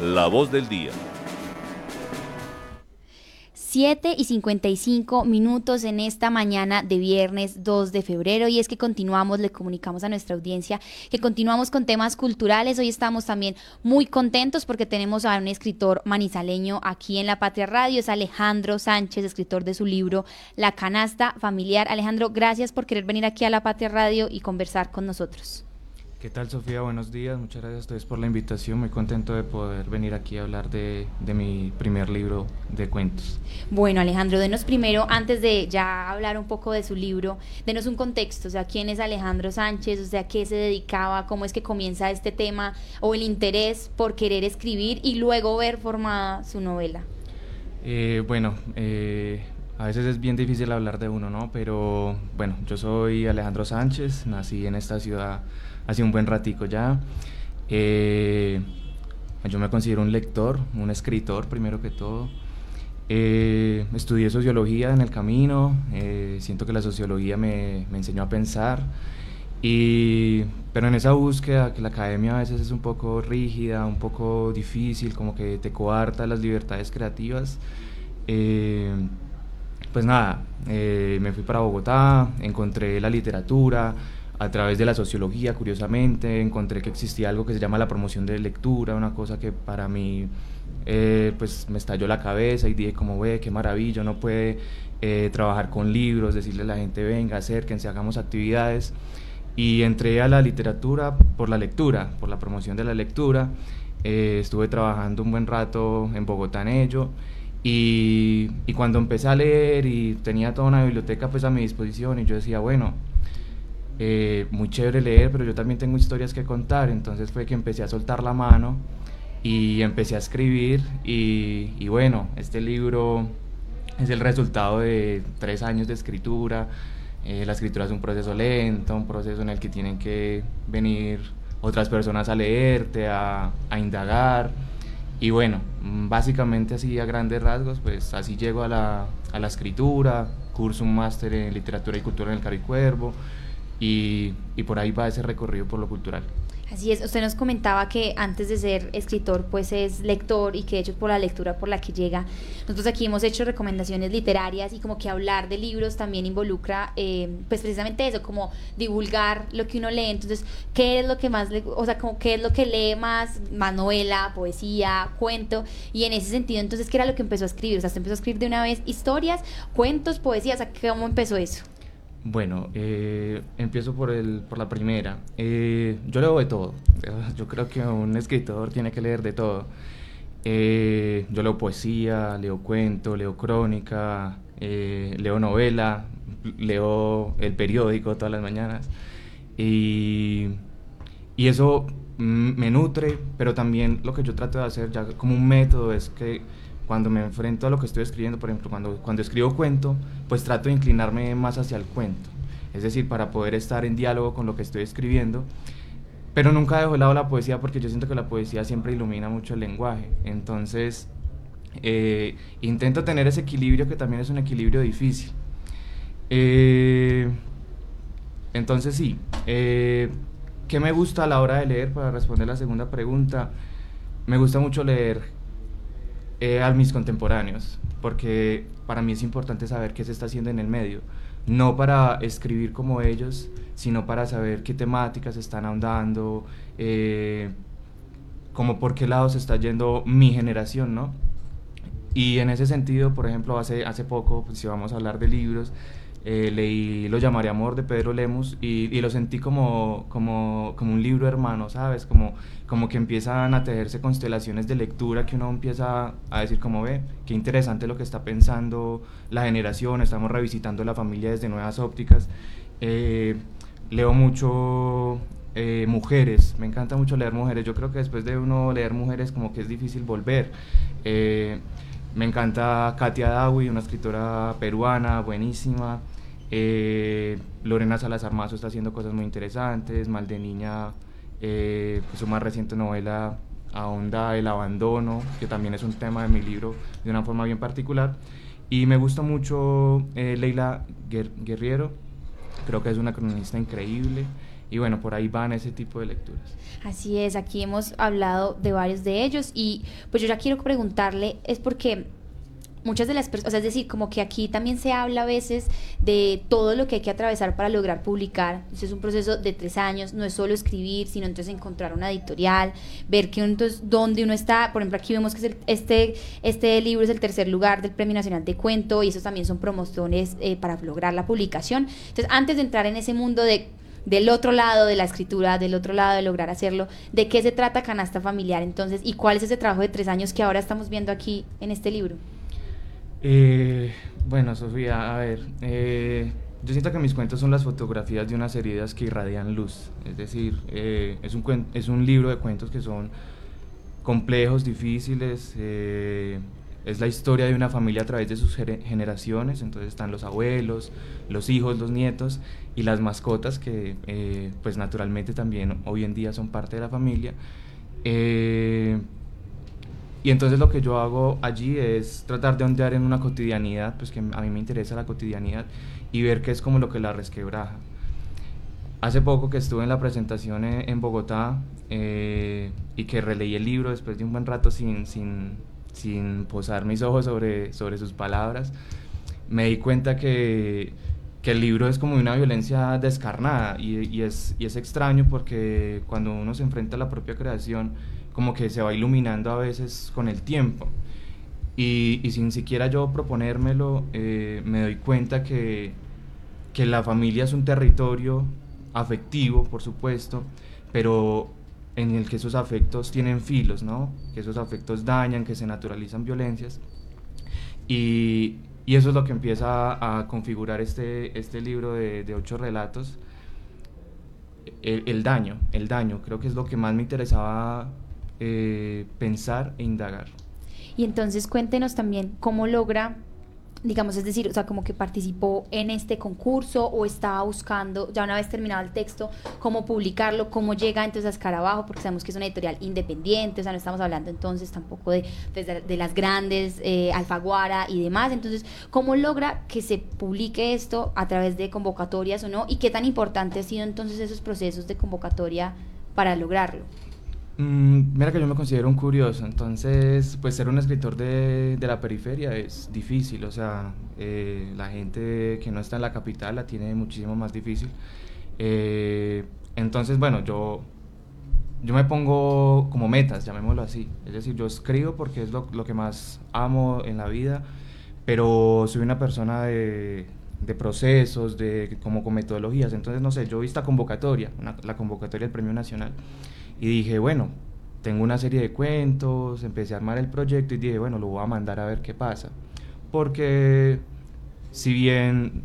La voz del día. 7 y 55 minutos en esta mañana de viernes 2 de febrero y es que continuamos, le comunicamos a nuestra audiencia que continuamos con temas culturales. Hoy estamos también muy contentos porque tenemos a un escritor manizaleño aquí en La Patria Radio, es Alejandro Sánchez, escritor de su libro La canasta familiar. Alejandro, gracias por querer venir aquí a La Patria Radio y conversar con nosotros. ¿Qué tal Sofía? Buenos días, muchas gracias a ustedes por la invitación, muy contento de poder venir aquí a hablar de, mi primer libro de cuentos. Bueno Alejandro, denos primero, antes de ya hablar un poco de su libro, denos un contexto, o sea, ¿quién es Alejandro Sánchez? O sea, ¿qué se dedicaba? ¿Cómo es que comienza este tema o el interés por querer escribir y luego ver formada su novela? Eh, bueno, eh, a veces es bien difícil hablar de uno, ¿no? Pero bueno, yo soy Alejandro Sánchez, nací en esta ciudad hace un buen ratico ya. Eh, yo me considero un lector, un escritor primero que todo. Eh, estudié sociología en el camino, eh, siento que la sociología me, me, enseñó a pensar, y, pero en esa búsqueda que la academia a veces es un poco rígida, un poco difícil, como que te coarta las libertades creativas, pues nada, me fui para Bogotá, encontré la literatura, a través de la sociología, curiosamente, encontré que existía algo que se llama la promoción de lectura, una cosa que para mí eh, pues me estalló la cabeza y dije como ve, qué maravilla, uno puede eh, trabajar con libros, decirle a la gente venga, acérquense, hagamos actividades. Y entré a la literatura por la lectura, por la promoción de la lectura. Eh, estuve trabajando un buen rato en Bogotá en ello. Y, y, cuando empecé a leer y tenía toda una biblioteca pues a mi disposición y yo decía, bueno, eh, muy chévere leer, pero yo también tengo historias que contar, entonces fue que empecé a soltar la mano y empecé a escribir y, bueno, este libro es el resultado de tres años de escritura. Eh, la escritura es un proceso lento, un proceso en el que tienen que venir otras personas a leerte, a, a indagar. Y bueno, básicamente así a grandes rasgos, pues así llego a la, a la escritura, curso un máster en literatura y cultura en el Caro Cuervo, y, por ahí va ese recorrido por lo cultural. Así es, usted nos comentaba que antes de ser escritor, pues es lector y que de hecho es por la lectura por la que llega. Nosotros aquí hemos hecho recomendaciones literarias y como que hablar de libros también involucra, eh, pues precisamente eso, como divulgar lo que uno lee. Entonces, ¿qué es lo que más, le, o sea, como qué es lo que lee más, más novela, poesía, cuento? Y en ese sentido, entonces, ¿qué era lo que empezó a escribir? O sea, ¿usted empezó a escribir de una vez historias, cuentos, poesías? O sea, ¿cómo empezó eso? Bueno, eh, empiezo por, el, por la primera. Eh, yo leo de todo. Yo creo que un escritor tiene que leer de todo. Eh, yo leo poesía, leo cuento, leo crónica, leo novela, leo el periódico todas las mañanas. Y, y eso me nutre, pero también lo que yo trato de hacer ya como un método es que cuando me enfrento a lo que estoy escribiendo, por ejemplo, cuando, cuando escribo cuento, pues trato de inclinarme más hacia el cuento. Es decir, para poder estar en diálogo con lo que estoy escribiendo. Pero nunca dejo de lado la poesía porque yo siento que la poesía siempre ilumina mucho el lenguaje. Entonces, eh, intento tener ese equilibrio que también es un equilibrio difícil. Eh, entonces, sí. Eh, ¿Qué me gusta a la hora de leer? Para responder la segunda pregunta, me gusta mucho leer eh, a mis contemporáneos, porque para mí es importante saber qué se está haciendo en el medio, no para escribir como ellos, sino para saber qué temáticas están ahondando, eh, como por qué lado se está yendo mi generación, ¿no? Y en ese sentido, por ejemplo, hace, hace poco, pues, si vamos a hablar de libros, eh, leí Lo llamaré amor de Pedro Lemus y, lo sentí como, como, como, un libro hermano, ¿sabes? Como, como que empiezan a tejerse constelaciones de lectura que uno empieza a decir como ve, qué interesante lo que está pensando la generación, estamos revisitando la familia desde nuevas ópticas. Eh, leo mucho eh, mujeres, me encanta mucho leer mujeres, yo creo que después de uno leer mujeres como que es difícil volver. Me encanta Katia Dawi, una escritora peruana, buenísima. Eh, Lorena Salazar Mazo está haciendo cosas muy interesantes, Mal de Niña, eh, su más reciente novela ahonda el abandono, que también es un tema de mi libro de una forma bien particular. Y me gusta mucho eh, Leila Guerriero, creo que es una cronista increíble y bueno, por ahí van ese tipo de lecturas. Así es, aquí hemos hablado de varios de ellos y pues yo ya quiero preguntarle, es porque muchas de las personas, o sea, es decir, como que aquí también se habla a veces de todo lo que hay que atravesar para lograr publicar. Eso es un proceso de tres años, no es solo escribir, sino entonces encontrar una editorial, ver que entonces dónde uno está. Por ejemplo, aquí vemos que este, este libro es el tercer lugar del Premio Nacional de Cuento y esos también son promociones eh, para lograr la publicación. Entonces, antes de entrar en ese mundo de del otro lado de la escritura, del otro lado de lograr hacerlo, de qué se trata Canasta Familiar entonces y cuál es ese trabajo de tres años que ahora estamos viendo aquí en este libro. Eh, bueno, Sofía, a ver, eh, yo siento que mis cuentos son las fotografías de unas heridas que irradian luz. Es decir, eh, es, un es un libro de cuentos que son complejos, difíciles. Es la historia de una familia a través de sus generaciones. Entonces están los abuelos, los hijos, los nietos y las mascotas que, pues naturalmente también hoy en día son parte de la familia. Y entonces lo que yo hago allí es tratar de ondear en una cotidianidad, pues que a mí me interesa la cotidianidad y ver qué es como lo que la resquebraja. Hace poco que estuve en la presentación en, Bogotá eh, y que releí el libro después de un buen rato sin, sin, sin posar mis ojos sobre, sobre sus palabras, me di cuenta que, que el libro es como una violencia descarnada y, y, es, y es extraño porque cuando uno se enfrenta a la propia creación, como que se va iluminando a veces con el tiempo. Y, sin siquiera yo proponérmelo, eh, me doy cuenta que, que la familia es un territorio afectivo, por supuesto, pero en el que esos afectos tienen filos, ¿no? Que esos afectos dañan, que se naturalizan violencias. Y, y eso es lo que empieza a, configurar este, este libro de, de ocho relatos. El, el, daño, el daño, creo que es lo que más me interesaba eh, pensar e indagar. Y entonces cuéntenos también cómo logra digamos, es decir, o sea, como que participó en este concurso o estaba buscando, ya una vez terminado el texto, cómo publicarlo, cómo llega entonces a Escarabajo, porque sabemos que es una editorial independiente, o sea, no estamos hablando entonces tampoco de, de, las grandes, eh, Alfaguara y demás, entonces, ¿cómo logra que se publique esto a través de convocatorias o no? ¿Y qué tan importante han sido entonces esos procesos de convocatoria para lograrlo? Mm, mira que yo me considero un curioso, entonces pues ser un escritor de, de la periferia es difícil, o sea, eh, la gente que no está en la capital la tiene muchísimo más difícil. Eh, entonces, bueno, yo, yo me pongo como metas, llamémoslo así, es decir, yo escribo porque es lo, lo que más amo en la vida, pero soy una persona de, de procesos, de como con metodologías, entonces no sé, yo vi esta convocatoria, la convocatoria del Premio Nacional, y dije, bueno, tengo una serie de cuentos, empecé a armar el proyecto y dije, bueno, lo voy a mandar a ver qué pasa. Porque si bien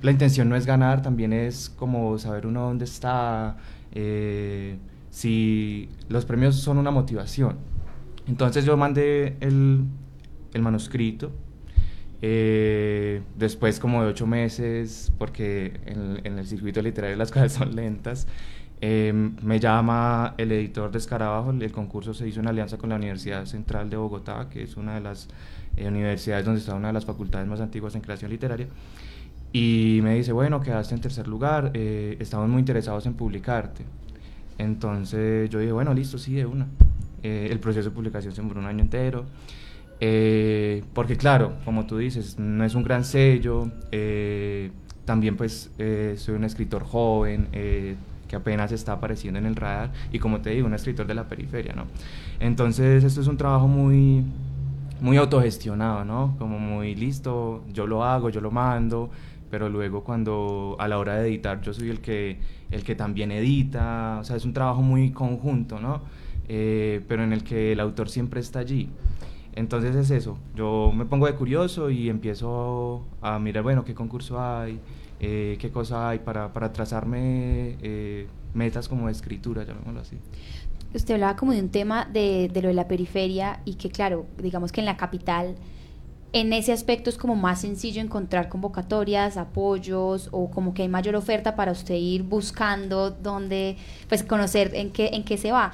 la intención no es ganar, también es como saber uno dónde está, eh, si los premios son una motivación. Entonces yo mandé el, el manuscrito, eh, después como de ocho meses, porque en, en, el circuito literario las cosas son lentas, Em, me llama el editor de Escarabajo, el concurso se hizo en alianza con la Universidad Central de Bogotá, que es una de las eh, universidades donde está una de las facultades más antiguas en creación literaria, y me dice, bueno, quedaste en tercer lugar, eh, estamos muy interesados en publicarte. Entonces yo dije, bueno, listo, sí, de una. Eh, el proceso de publicación se demoró un año entero, porque claro, como tú dices, no es un gran sello, también pues soy un escritor joven, que apenas está apareciendo en el radar y como te digo, un escritor de la periferia, ¿no? Entonces esto es un trabajo muy, muy autogestionado, ¿no? Como muy listo, yo lo hago, yo lo mando, pero luego cuando a la hora de editar yo soy el que, el que también edita, o sea, es un trabajo muy conjunto, ¿no? Eh, pero en el que el autor siempre está allí. Entonces es eso, yo me pongo de curioso y empiezo a mirar, bueno, qué concurso hay, eh, qué cosa hay para, para trazarme eh, metas como de escritura, llamémoslo así. Usted hablaba como de un tema de, de, lo de la periferia y que claro, digamos que en la capital, en ese aspecto es como más sencillo encontrar convocatorias, apoyos o como que hay mayor oferta para usted ir buscando dónde, pues conocer en qué, en qué se va.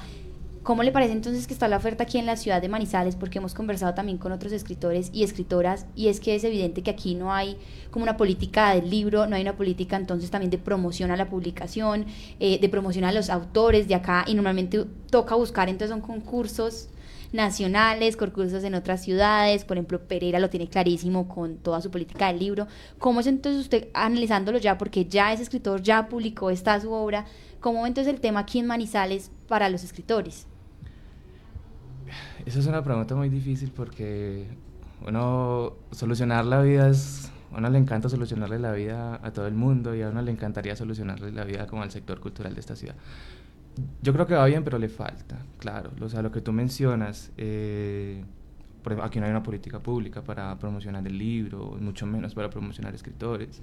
¿Cómo le parece entonces que está la oferta aquí en la ciudad de Manizales? Porque hemos conversado también con otros escritores y escritoras y es que es evidente que aquí no hay como una política del libro, no hay una política entonces también de promoción a la publicación, eh, de promoción a los autores de acá y normalmente toca buscar, entonces son concursos nacionales, concursos en otras ciudades, por ejemplo Pereira lo tiene clarísimo con toda su política del libro. ¿Cómo es entonces usted analizándolo ya, porque ya es escritor, ya publicó, está su obra, cómo entonces el tema aquí en Manizales para los escritores? Esa es una pregunta muy difícil porque uno solucionar la vida es a uno le encanta solucionarle la vida a todo el mundo y a uno le encantaría solucionarle la vida como al sector cultural de esta ciudad. Yo creo que va bien, pero le falta, claro. O sea, lo que tú mencionas, eh, aquí no hay una política pública para promocionar el libro, mucho menos para promocionar escritores.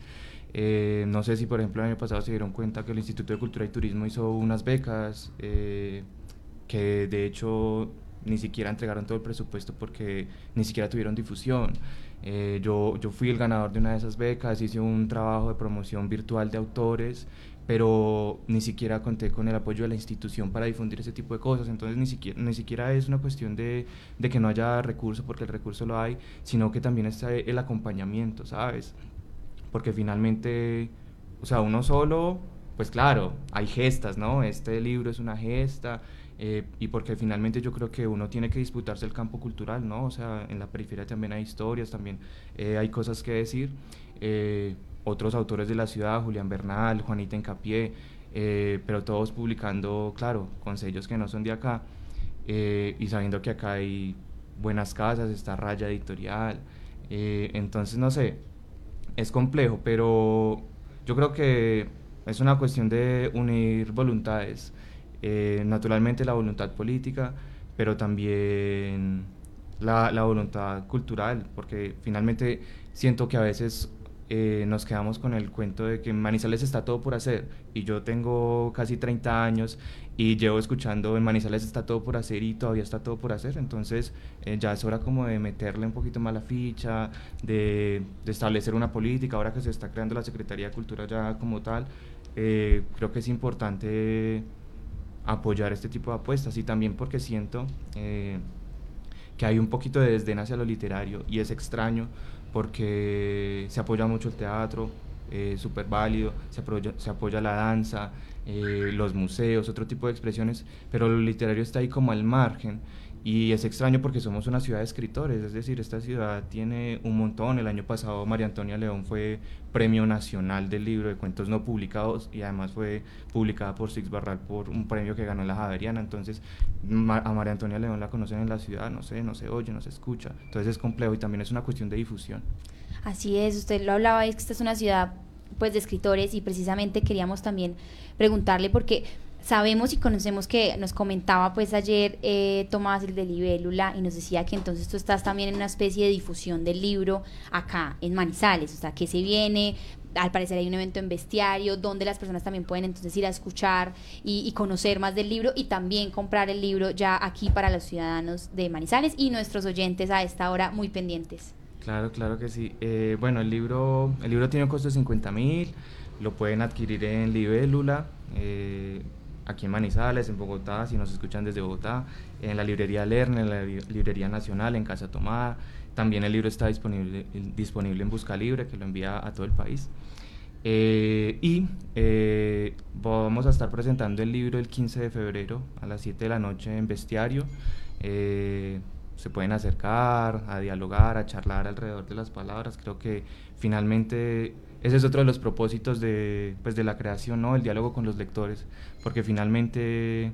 Eh, no sé si, por ejemplo, el año pasado se dieron cuenta que el Instituto de Cultura y Turismo hizo unas becas eh, que de hecho ni siquiera entregaron todo el presupuesto porque ni siquiera tuvieron difusión. Eh, yo, yo fui el ganador de una de esas becas, hice un trabajo de promoción virtual de autores, pero ni siquiera conté con el apoyo de la institución para difundir ese tipo de cosas. Entonces ni siquiera, ni siquiera es una cuestión de, de que no haya recursos, porque el recurso lo hay, sino que también está el acompañamiento, ¿sabes? Porque finalmente, o sea, uno solo, pues claro, hay gestas, ¿no? Este libro es una gesta, eh, y porque finalmente yo creo que uno tiene que disputarse el campo cultural, ¿no? O sea, en la periferia también hay historias, también eh, hay cosas que decir. Eh, otros autores de la ciudad, Julián Bernal, Juanita Encapié, pero todos publicando, claro, con sellos que no son de acá, y sabiendo que acá hay buenas casas, está Raya Editorial, entonces no sé, es complejo, pero yo creo que es una cuestión de unir voluntades. Eh, naturalmente la voluntad política, pero también la, la, voluntad cultural, porque finalmente siento que a veces eh, nos quedamos con el cuento de que en Manizales está todo por hacer y yo tengo casi 30 años y llevo escuchando en Manizales está todo por hacer y todavía está todo por hacer, entonces eh, ya es hora como de meterle un poquito más la ficha, de, establecer una política, ahora que se está creando la Secretaría de Cultura ya como tal, creo que es importante apoyar este tipo de apuestas y también porque siento eh, que hay un poquito de desdén hacia lo literario y es extraño porque se apoya mucho el teatro, eh, súper válido, se apoya, se apoya la danza, eh, los museos, otro tipo de expresiones, pero lo literario está ahí como al margen y es extraño porque somos una ciudad de escritores, es decir, esta ciudad tiene un montón. El año pasado María Antonia León fue Premio Nacional del Libro de Cuentos No Publicados y además fue publicada por Six Barral por un premio que ganó la Javeriana. Entonces, a María Antonia León la conocen en la ciudad, no sé, no se oye, no se escucha. Entonces es complejo y también es una cuestión de difusión. Así es, usted lo hablaba, es que esta es una ciudad pues de escritores y precisamente queríamos también preguntarle porque Sabemos y conocemos que nos comentaba pues ayer eh, Tomás el de Libélula y nos decía que entonces tú estás también en una especie de difusión del libro acá en Manizales, o sea, que se viene, al parecer hay un evento en Bestiario donde las personas también pueden entonces ir a escuchar y, conocer más del libro y también comprar el libro ya aquí para los ciudadanos de Manizales y nuestros oyentes a esta hora muy pendientes. Claro, claro que sí. Eh, bueno, el libro, el libro tiene un costo de 50 mil, lo pueden adquirir en Libélula. Eh, aquí en Manizales, en Bogotá, si nos escuchan desde Bogotá, en la librería Lerner, en la librería Nacional, en Casa Tomada. También el libro está disponible, disponible en Busca Libre, que lo envía a todo el país. Eh, y eh, vamos a estar presentando el libro el 15 de febrero a las 7 de la noche en Bestiario. Eh, se pueden acercar a dialogar, a charlar alrededor de las palabras. Creo que finalmente ese es otro de los propósitos de, pues, de la creación, ¿no? El diálogo con los lectores, porque finalmente,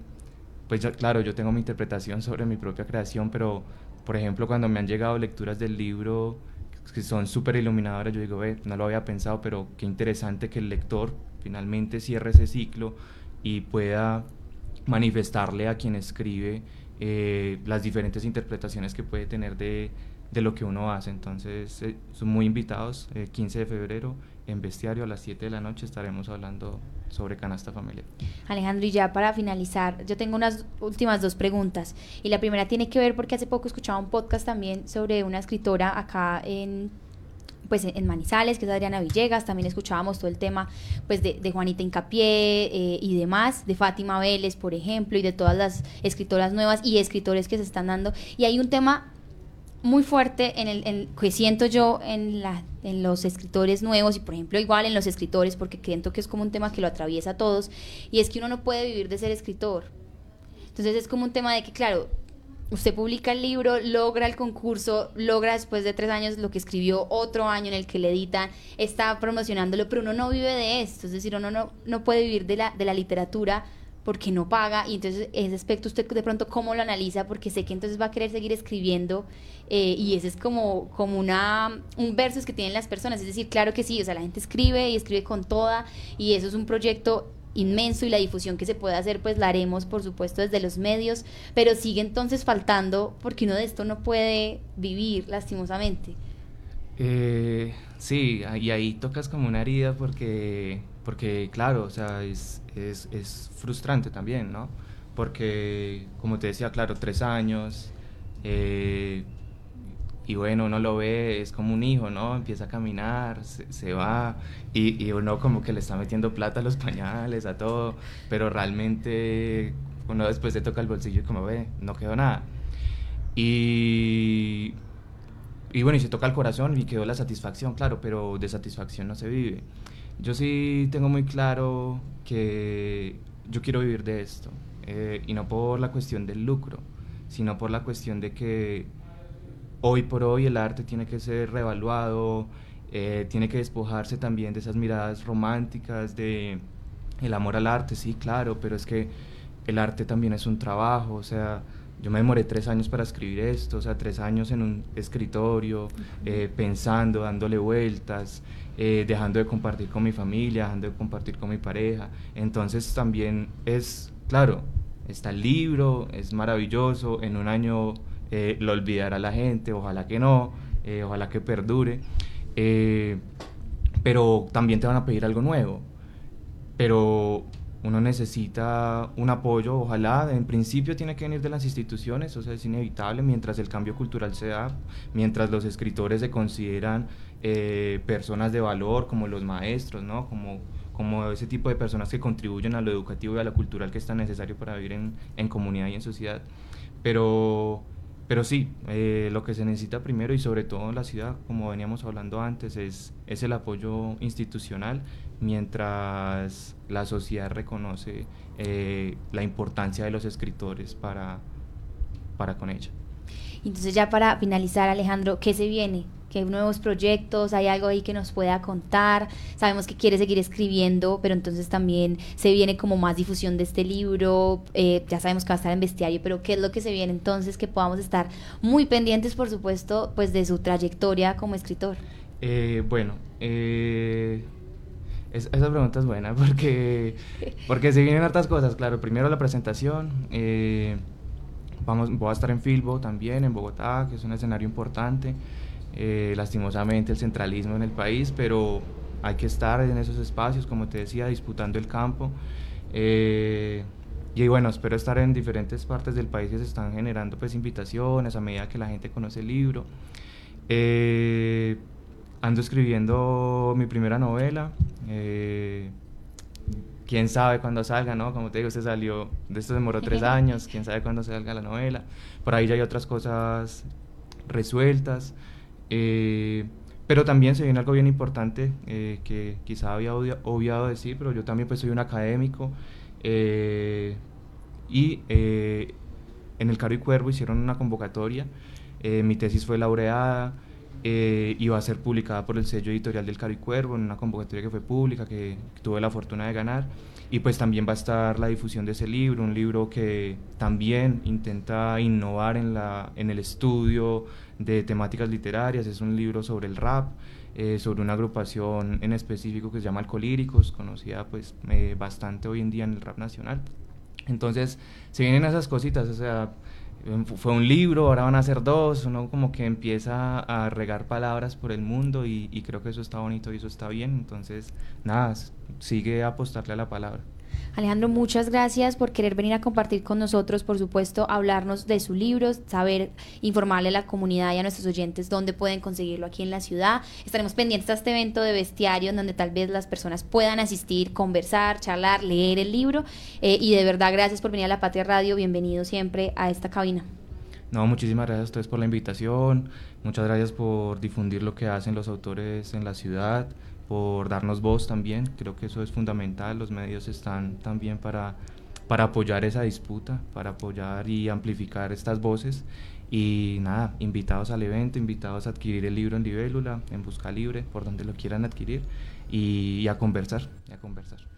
pues claro, yo tengo mi interpretación sobre mi propia creación, pero, por ejemplo, cuando me han llegado lecturas del libro que son súper iluminadoras, yo digo, ve, no lo había pensado, pero qué interesante que el lector finalmente cierre ese ciclo y pueda manifestarle a quien escribe eh, las diferentes interpretaciones que puede tener de, de lo que uno hace. Entonces, eh, son muy invitados, el 15 de febrero en Bestiario a las 7 de la noche estaremos hablando sobre canasta familiar. Alejandro, y ya para finalizar, yo tengo unas últimas dos preguntas. Y la primera tiene que ver porque hace poco escuchaba un podcast también sobre una escritora acá en pues en Manizales, que es Adriana Villegas, también escuchábamos todo el tema pues de, Juanita Incapié eh, y demás, de Fátima Vélez, por ejemplo, y de todas las escritoras nuevas y escritores que se están dando. Y hay un tema muy fuerte en el que siento yo en, la, en los escritores nuevos y por ejemplo igual en los escritores porque siento que es como un tema que lo atraviesa a todos y es que uno no puede vivir de ser escritor. Entonces es como un tema de que claro, usted publica el libro, logra el concurso, logra después de tres años lo que escribió otro año en el que le editan, está promocionándolo, pero uno no vive de esto, es decir, uno no, no puede vivir de la, de la literatura porque no paga y entonces ese aspecto usted de pronto cómo lo analiza porque sé que entonces va a querer seguir escribiendo eh, y ese es como, como una, un versus que tienen las personas, es decir, claro que sí, o sea, la gente escribe y escribe con toda y eso es un proyecto inmenso y la difusión que se puede hacer pues la haremos por supuesto desde los medios, pero sigue entonces faltando porque uno de esto no puede vivir lastimosamente. Eh, sí, y ahí tocas como una herida porque, porque claro, o sea, es, es, es frustrante también, ¿no? Porque, como te decía, claro, tres años, eh, y bueno, uno lo ve, es como un hijo, ¿no? Empieza a caminar, se, va, y, y, uno como que le está metiendo plata a los pañales, a todo, pero realmente uno después se toca el bolsillo y como ve, no quedó nada. Y, y bueno, y se toca el corazón y quedó la satisfacción, claro, pero de satisfacción no se vive. Yo sí tengo muy claro que yo quiero vivir de esto, eh, y no por la cuestión del lucro, sino por la cuestión de que hoy por hoy el arte tiene que ser reevaluado, eh, tiene que despojarse también de esas miradas románticas, de el amor al arte, sí, claro, pero es que el arte también es un trabajo, o sea, yo me demoré tres años para escribir esto, o sea, tres años en un escritorio, eh, pensando, dándole vueltas, eh, dejando de compartir con mi familia, dejando de compartir con mi pareja. Entonces también es, claro, está el libro, es maravilloso, en un año eh, lo olvidará la gente, ojalá que no, ojalá que perdure, pero también te van a pedir algo nuevo. Pero uno necesita un apoyo, ojalá, en principio tiene que venir de las instituciones, o sea, es inevitable mientras el cambio cultural se da, mientras los escritores se consideran eh, personas de valor, como los maestros, ¿no? Como, como ese tipo de personas que contribuyen a lo educativo y a lo cultural que es tan necesario para vivir en, en comunidad y en sociedad. Pero, pero sí, eh, lo que se necesita primero y sobre todo en la ciudad, como veníamos hablando antes, es, es el apoyo institucional mientras la sociedad reconoce eh, la importancia de los escritores para, para con ella. Entonces ya para finalizar, Alejandro, ¿qué se viene? ¿Qué nuevos proyectos? ¿Hay algo ahí que nos pueda contar? Sabemos que quiere seguir escribiendo, pero entonces también se viene como más difusión de este libro. Eh, ya sabemos que va a estar en bestiario, pero ¿qué es lo que se viene entonces? Que podamos estar muy pendientes, por supuesto, pues de su trayectoria como escritor. Eh, bueno, eh, esa pregunta es buena porque, porque se vienen hartas cosas, claro. Primero la presentación. Eh, vamos, voy a estar en Filbo también, en Bogotá, que es un escenario importante. Eh, lastimosamente el centralismo en el país, pero hay que estar en esos espacios, como te decía, disputando el campo. Eh, y bueno, espero estar en diferentes partes del país que se están generando pues invitaciones a medida que la gente conoce el libro. Eh, ando escribiendo mi primera novela. Eh, quién sabe cuándo salga, ¿no? Como te digo, este salió, de esto demoró tres años, quién sabe cuándo salga la novela. Por ahí ya hay otras cosas resueltas. Eh, pero también se viene algo bien importante eh, que quizá había obviado decir, pero yo también pues soy un académico. y en el Caro y Cuervo hicieron una convocatoria. mi tesis fue laureada. Eh, iba a ser publicada por el sello editorial del Caro y Cuervo en una convocatoria que fue pública, que, tuve la fortuna de ganar. Y pues también va a estar la difusión de ese libro, un libro que también intenta innovar en, la, en el estudio de temáticas literarias. Es un libro sobre el rap, eh, sobre una agrupación en específico que se llama Alcolíricos, conocida pues eh, bastante hoy en día en el rap nacional. Entonces, se vienen esas cositas, o sea, fue un libro, ahora van a ser dos, uno como que empieza a regar palabras por el mundo y, creo que eso está bonito y eso está bien, entonces nada, sigue apostarle a la palabra. Alejandro, muchas gracias por querer venir a compartir con nosotros, por supuesto, hablarnos de su libro, saber informarle a la comunidad y a nuestros oyentes dónde pueden conseguirlo aquí en la ciudad. Estaremos pendientes a este evento de bestiario en donde tal vez las personas puedan asistir, conversar, charlar, leer el libro. Eh, y de verdad, gracias por venir a la Patria Radio. Bienvenido siempre a esta cabina. No, muchísimas gracias a ustedes por la invitación. Muchas gracias por difundir lo que hacen los autores en la ciudad por darnos voz también. Creo que eso es fundamental. Los medios están también para, para apoyar esa disputa, para apoyar y amplificar estas voces. Y nada, invitados al evento, invitados a adquirir el libro en Libélula, en Busca Libre, por donde lo quieran adquirir, y, a conversar, y a conversar.